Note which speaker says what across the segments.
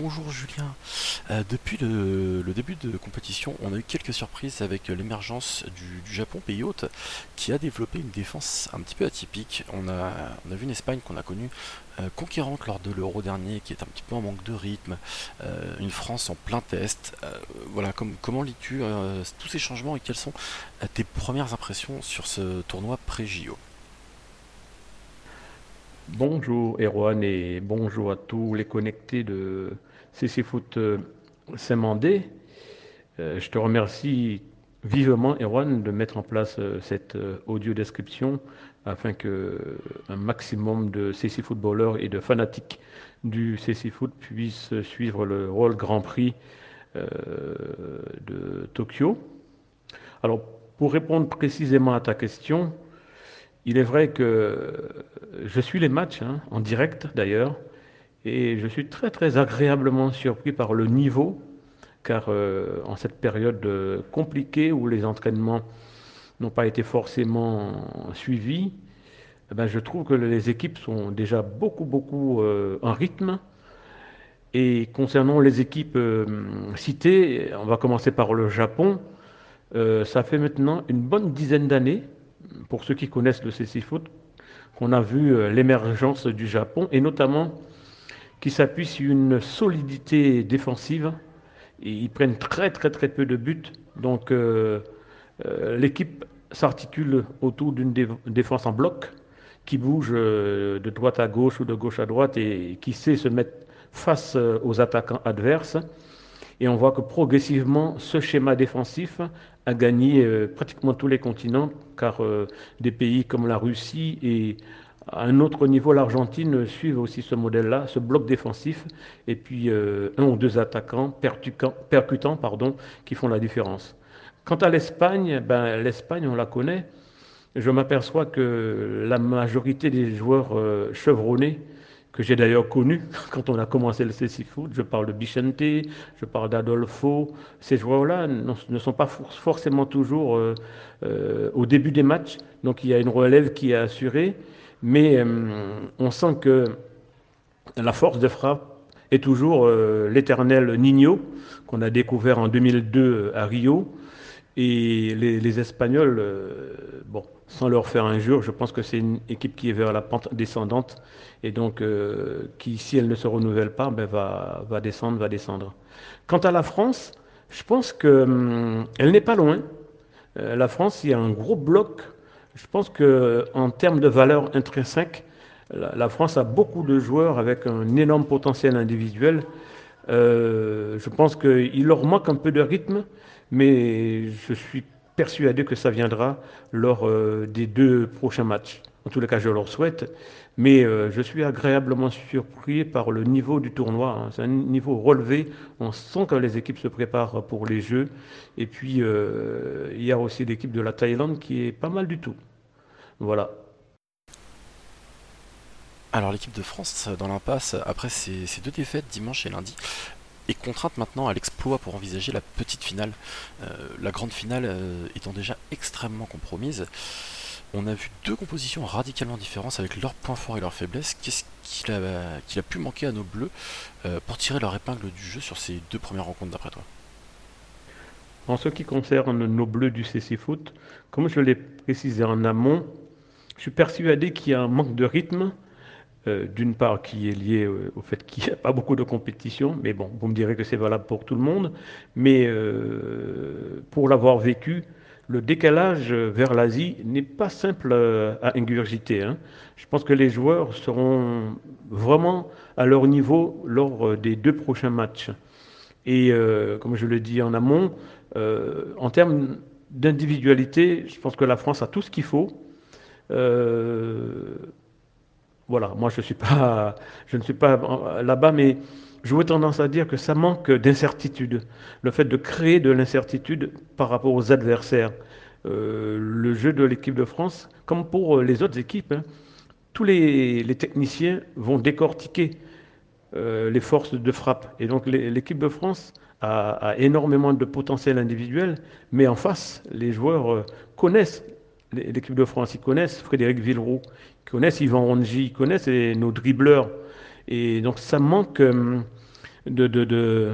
Speaker 1: bonjour Julien. Euh, depuis le, début de compétition, on a eu quelques surprises avec l'émergence du, Japon, pays hôte, qui a développé une défense un petit peu atypique. On a, vu une Espagne qu'on a connue euh, conquérante lors de l'Euro dernier, qui est un petit peu en manque de rythme, euh, une France en plein test. voilà, comment lis-tu tous ces changements et quelles sont tes premières impressions sur ce tournoi pré-JO
Speaker 2: Bonjour Erwan et bonjour à tous les connectés de Foot euh, Saint-Mandé. Euh, je te remercie vivement Erwan de mettre en place euh, cette audio description afin que un maximum de CC footballeurs et de fanatiques du CC Foot puissent suivre le rôle Grand Prix de Tokyo. Alors pour répondre précisément à ta question, il est vrai que je suis les matchs, hein, en direct d'ailleurs, et je suis très très agréablement surpris par le niveau, car euh, en cette période euh, compliquée où les entraînements n'ont pas été forcément suivis, eh ben, je trouve que les équipes sont déjà beaucoup beaucoup euh, en rythme. Et concernant les équipes citées, on va commencer par le Japon. ça fait maintenant une bonne dizaine d'années pour ceux qui connaissent le CC Foot, qu'on a vu l'émergence du Japon et notamment qui s'appuie sur une solidité défensive. Et ils prennent très très très peu de buts. Donc euh, euh, l'équipe s'articule autour d'une défense en bloc qui bouge de droite à gauche ou de gauche à droite et qui sait se mettre face aux attaquants adverses. Et on voit que progressivement, ce schéma défensif a gagné euh, pratiquement tous les continents, car euh, des pays comme la Russie et à un autre niveau l'Argentine suivent aussi ce modèle-là, ce bloc défensif, et puis euh, un ou deux attaquants percutants, pardon, qui font la différence. Quant à l'Espagne, ben, l'Espagne, on la connaît. Je m'aperçois que la majorité des joueurs chevronnés que j'ai d'ailleurs connu quand on a commencé le CC Foot. Je parle de Bichente, je parle d'Adolfo. Ces joueurs-là ne sont pas forcément toujours euh, euh, au début des matchs, donc il y a une relève qui est assurée, mais euh, on sent que la force de frappe est toujours l'éternel Nino qu'on a découvert en 2002 à Rio. Et les, Espagnols, bon, sans leur faire injure, je pense que c'est une équipe qui est vers la pente descendante et donc euh, qui, si elle ne se renouvelle pas, ben, va, va, descendre, va descendre. Quant à la France, je pense qu'elle hum, n'est pas loin. Euh, la France, il y a un gros bloc. Je pense qu'en termes de valeur intrinsèque, la, France a beaucoup de joueurs avec un énorme potentiel individuel. Euh, je pense qu'il leur manque un peu de rythme, mais je suis persuadé que ça viendra lors des deux prochains matchs. En tous les cas, je leur souhaite. Mais euh, je suis agréablement surpris par le niveau du tournoi. Hein. C'est un niveau relevé. On sent que les équipes se préparent pour les Jeux. Et puis, euh, il y a aussi l'équipe de la Thaïlande qui est pas mal du tout. Voilà.
Speaker 1: Alors l'équipe de France dans l'impasse, après ces, deux défaites dimanche et lundi, est contrainte maintenant à l'exploit pour envisager la petite finale. Euh, la grande finale étant déjà extrêmement compromise on a vu deux compositions radicalement différentes avec leurs points forts et leurs faiblesses. Qu'est-ce qu'il a, pu manquer à nos bleus euh, pour tirer leur épingle du jeu sur ces deux premières rencontres d'après toi?
Speaker 2: En ce qui concerne nos bleus du CC Foot, comme je l'ai précisé en amont, je suis persuadé qu'il y a un manque de rythme. Euh, d'une part qui est lié euh, au fait qu'il n'y a pas beaucoup de compétition, mais bon, vous me direz que c'est valable pour tout le monde, mais pour l'avoir vécu, le décalage vers l'Asie n'est pas simple à ingurgiter. Hein. Je pense que les joueurs seront vraiment à leur niveau lors des deux prochains matchs. Et euh, comme je le dis en amont, euh, en termes d'individualité, je pense que la France a tout ce qu'il faut. Euh, voilà, moi je, suis pas, je ne suis pas là-bas, mais j'aurais tendance à dire que ça manque d'incertitude. Le fait de créer de l'incertitude par rapport aux adversaires. Euh, le jeu de l'équipe de France, comme pour les autres équipes, hein, tous les, techniciens vont décortiquer euh, les forces de frappe. Et donc l'équipe de France a, énormément de potentiel individuel, mais en face, les joueurs connaissent l'équipe de France, ils connaissent Frédéric Villeroux, ils connaissent Yvan Rongi, ils connaissent nos dribbleurs. Et donc ça manque de, de,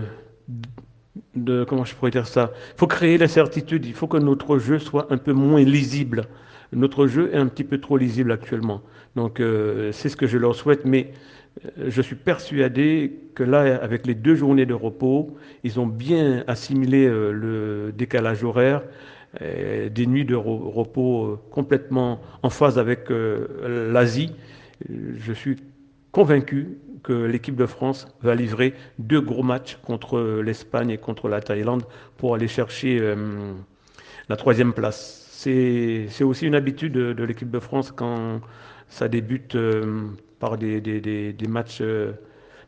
Speaker 2: de, comment je pourrais dire ça? Il faut créer l'incertitude, il faut que notre jeu soit un peu moins lisible. Notre jeu est un petit peu trop lisible actuellement. Donc euh, c'est ce que je leur souhaite, mais euh, je suis persuadé que là, avec les deux journées de repos, ils ont bien assimilé euh, le décalage horaire, des nuits de repos complètement en phase avec l'Asie. Je suis convaincu que l'équipe de France va livrer deux gros matchs contre l'Espagne et contre la Thaïlande pour aller chercher la troisième place. C'est aussi une habitude de l'équipe de France quand ça débute euh, par des, matchs, euh,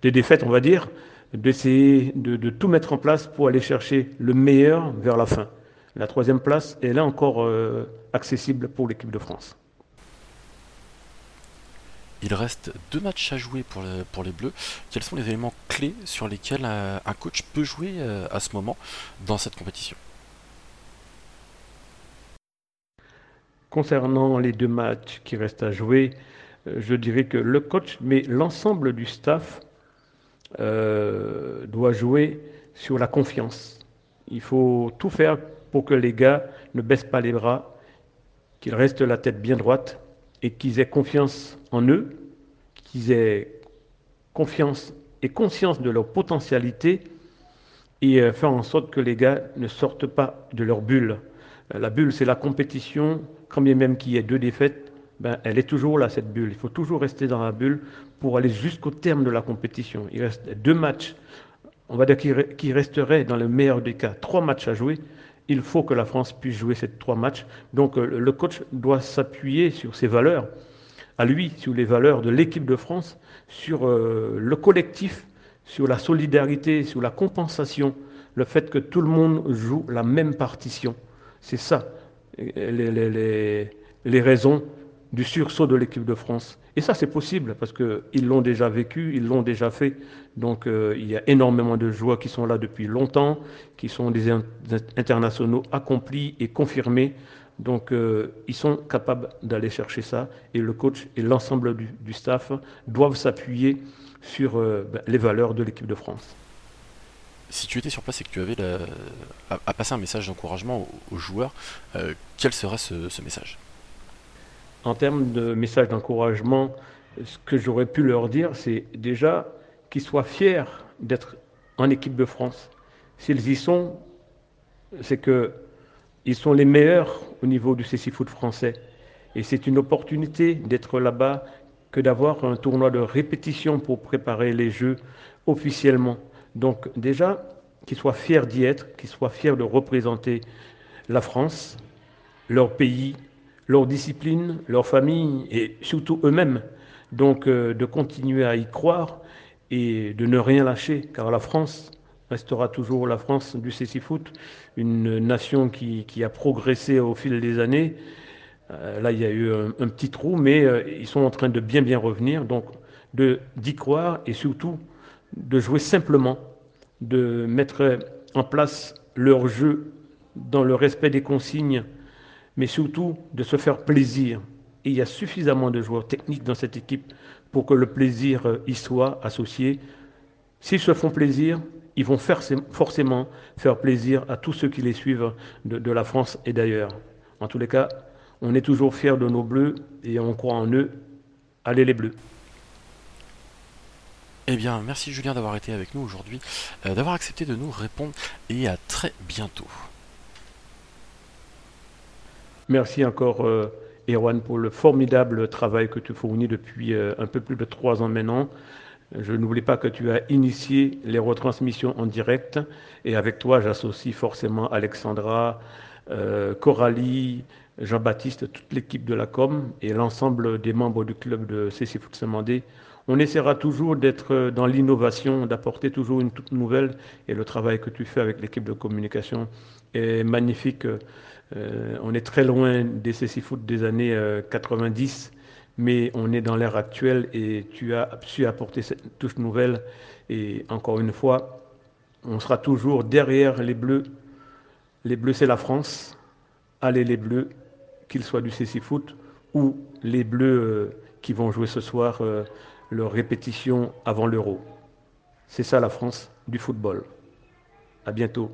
Speaker 2: des défaites, on va dire, d'essayer de, tout mettre en place pour aller chercher le meilleur vers la fin. La troisième place est là encore euh, accessible pour l'équipe de France.
Speaker 1: Il reste deux matchs à jouer pour, pour, les Bleus. Quels sont les éléments clés sur lesquels un coach peut jouer à ce moment dans cette compétition?
Speaker 2: Concernant les deux matchs qui restent à jouer, euh, je dirais que le coach, mais l'ensemble du staff euh, doit jouer sur la confiance. Il faut tout faire pour que les gars ne baissent pas les bras, qu'ils restent la tête bien droite et qu'ils aient confiance en eux, qu'ils aient confiance et conscience de leur potentialité et euh, faire en sorte que les gars ne sortent pas de leur bulle. La bulle, c'est la compétition, quand bien même qu'il y ait deux défaites, ben, elle est toujours là, cette bulle. Il faut toujours rester dans la bulle pour aller jusqu'au terme de la compétition. Il reste deux matchs. On va dire qu'il resterait, dans le meilleur des cas, trois matchs à jouer. Il faut que la France puisse jouer ces trois matchs. Donc euh, le coach doit s'appuyer sur ses valeurs, à lui, sur les valeurs de l'équipe de France, sur euh, le collectif, sur la solidarité, sur la compensation, le fait que tout le monde joue la même partition. C'est ça les, les, raisons du sursaut de l'équipe de France. Et ça, c'est possible parce qu'ils l'ont déjà vécu, ils l'ont déjà fait. Donc, euh, il y a énormément de joueurs qui sont là depuis longtemps, qui sont des internationaux accomplis et confirmés. Donc, euh, ils sont capables d'aller chercher ça. Et le coach et l'ensemble du, staff doivent s'appuyer sur euh, ben, les valeurs de l'équipe de France
Speaker 1: si tu étais sur place et que tu avais à, passer un message d'encouragement aux, joueurs, quel serait ce, message?
Speaker 2: En termes de message d'encouragement, ce que j'aurais pu leur dire, c'est déjà qu'ils soient fiers d'être en équipe de France. S'ils y sont, c'est qu'ils sont les meilleurs au niveau du CC Foot français. Et c'est une opportunité d'être là-bas que d'avoir un tournoi de répétition pour préparer les Jeux officiellement. Donc déjà, qu'ils soient fiers d'y être, qu'ils soient fiers de représenter la France, leur pays, leur discipline, leur famille et surtout eux-mêmes. Donc euh, de continuer à y croire et de ne rien lâcher, car la France restera toujours la France du Foot, une nation qui, a progressé au fil des années. Euh, là, il y a eu un, petit trou, mais euh, ils sont en train de bien bien revenir. Donc d'y croire et surtout de jouer simplement, de mettre en place leur jeu dans le respect des consignes, mais surtout de se faire plaisir. Et il y a suffisamment de joueurs techniques dans cette équipe pour que le plaisir euh, y soit associé. S'ils se font plaisir, ils vont forcément faire plaisir à tous ceux qui les suivent de, la France et d'ailleurs. En tous les cas, on est toujours fiers de nos bleus et on croit en eux. Allez les bleus.
Speaker 1: Eh bien, merci Julien d'avoir été avec nous aujourd'hui, euh, d'avoir accepté de nous répondre et à très bientôt.
Speaker 2: Merci encore euh, Erwan pour le formidable travail que tu fournis depuis euh, un peu plus de trois ans maintenant. Je n'oublie pas que tu as initié les retransmissions en direct et avec toi j'associe forcément Alexandra, Coralie, Jean-Baptiste, toute l'équipe de la com et l'ensemble des membres du club de CC Foot Samandé on essaiera toujours d'être dans l'innovation, d'apporter toujours une toute nouvelle. Et le travail que tu fais avec l'équipe de communication est magnifique. Euh, on est très loin des CC Foot des années 90, euh, mais on est dans l'ère actuelle et tu as su apporter cette touche nouvelle. Et encore une fois, on sera toujours derrière les Bleus. Les Bleus, c'est la France. Allez les Bleus, qu'ils soient du CC Foot ou les Bleus euh, qui vont jouer ce soir leur répétition avant l'euro. C'est ça la France du football. À bientôt.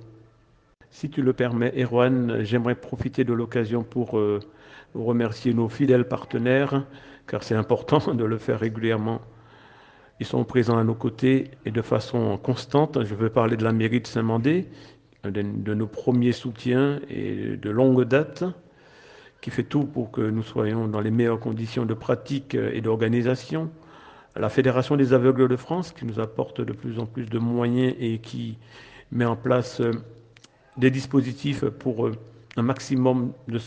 Speaker 2: Si tu le permets, Erwan, j'aimerais profiter de l'occasion pour euh, remercier nos fidèles partenaires, car c'est important de le faire régulièrement. Ils sont présents à nos côtés et de façon constante. Je veux parler de la mairie de Saint-Mandé, de, de, nos premiers soutiens et de longue date, qui fait tout pour que nous soyons dans les meilleures conditions de pratique et d'organisation. La Fédération des aveugles de France, qui nous apporte de plus en plus de moyens et qui met en place euh, des dispositifs pour euh, un maximum de,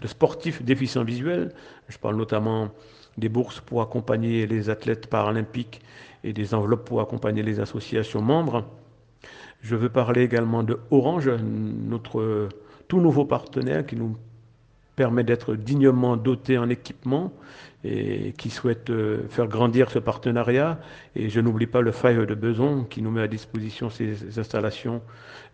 Speaker 2: de sportifs déficients visuels. Je parle notamment des bourses pour accompagner les athlètes paralympiques et des enveloppes pour accompagner les associations membres. Je veux parler également de Orange, notre tout nouveau partenaire qui nous permet d'être dignement doté en équipement et qui souhaite euh, faire grandir ce partenariat. Et je n'oublie pas le Five de Beson qui nous met à disposition ces installations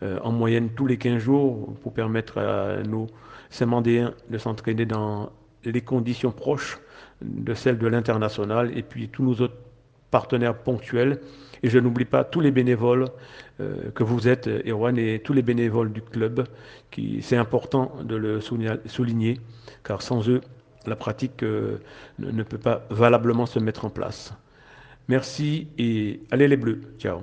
Speaker 2: euh, en moyenne tous les 15 jours pour permettre à nos Saint-Mandéens de s'entraîner dans les conditions proches de celles de l'international et puis tous nos partenaires ponctuels. Et je n'oublie pas tous les bénévoles euh, que vous êtes, Erwan, et tous les bénévoles du club. Qui, c'est important de le souligner, car sans eux, la pratique euh, ne peut pas valablement se mettre en place. Merci et allez les bleus. Ciao.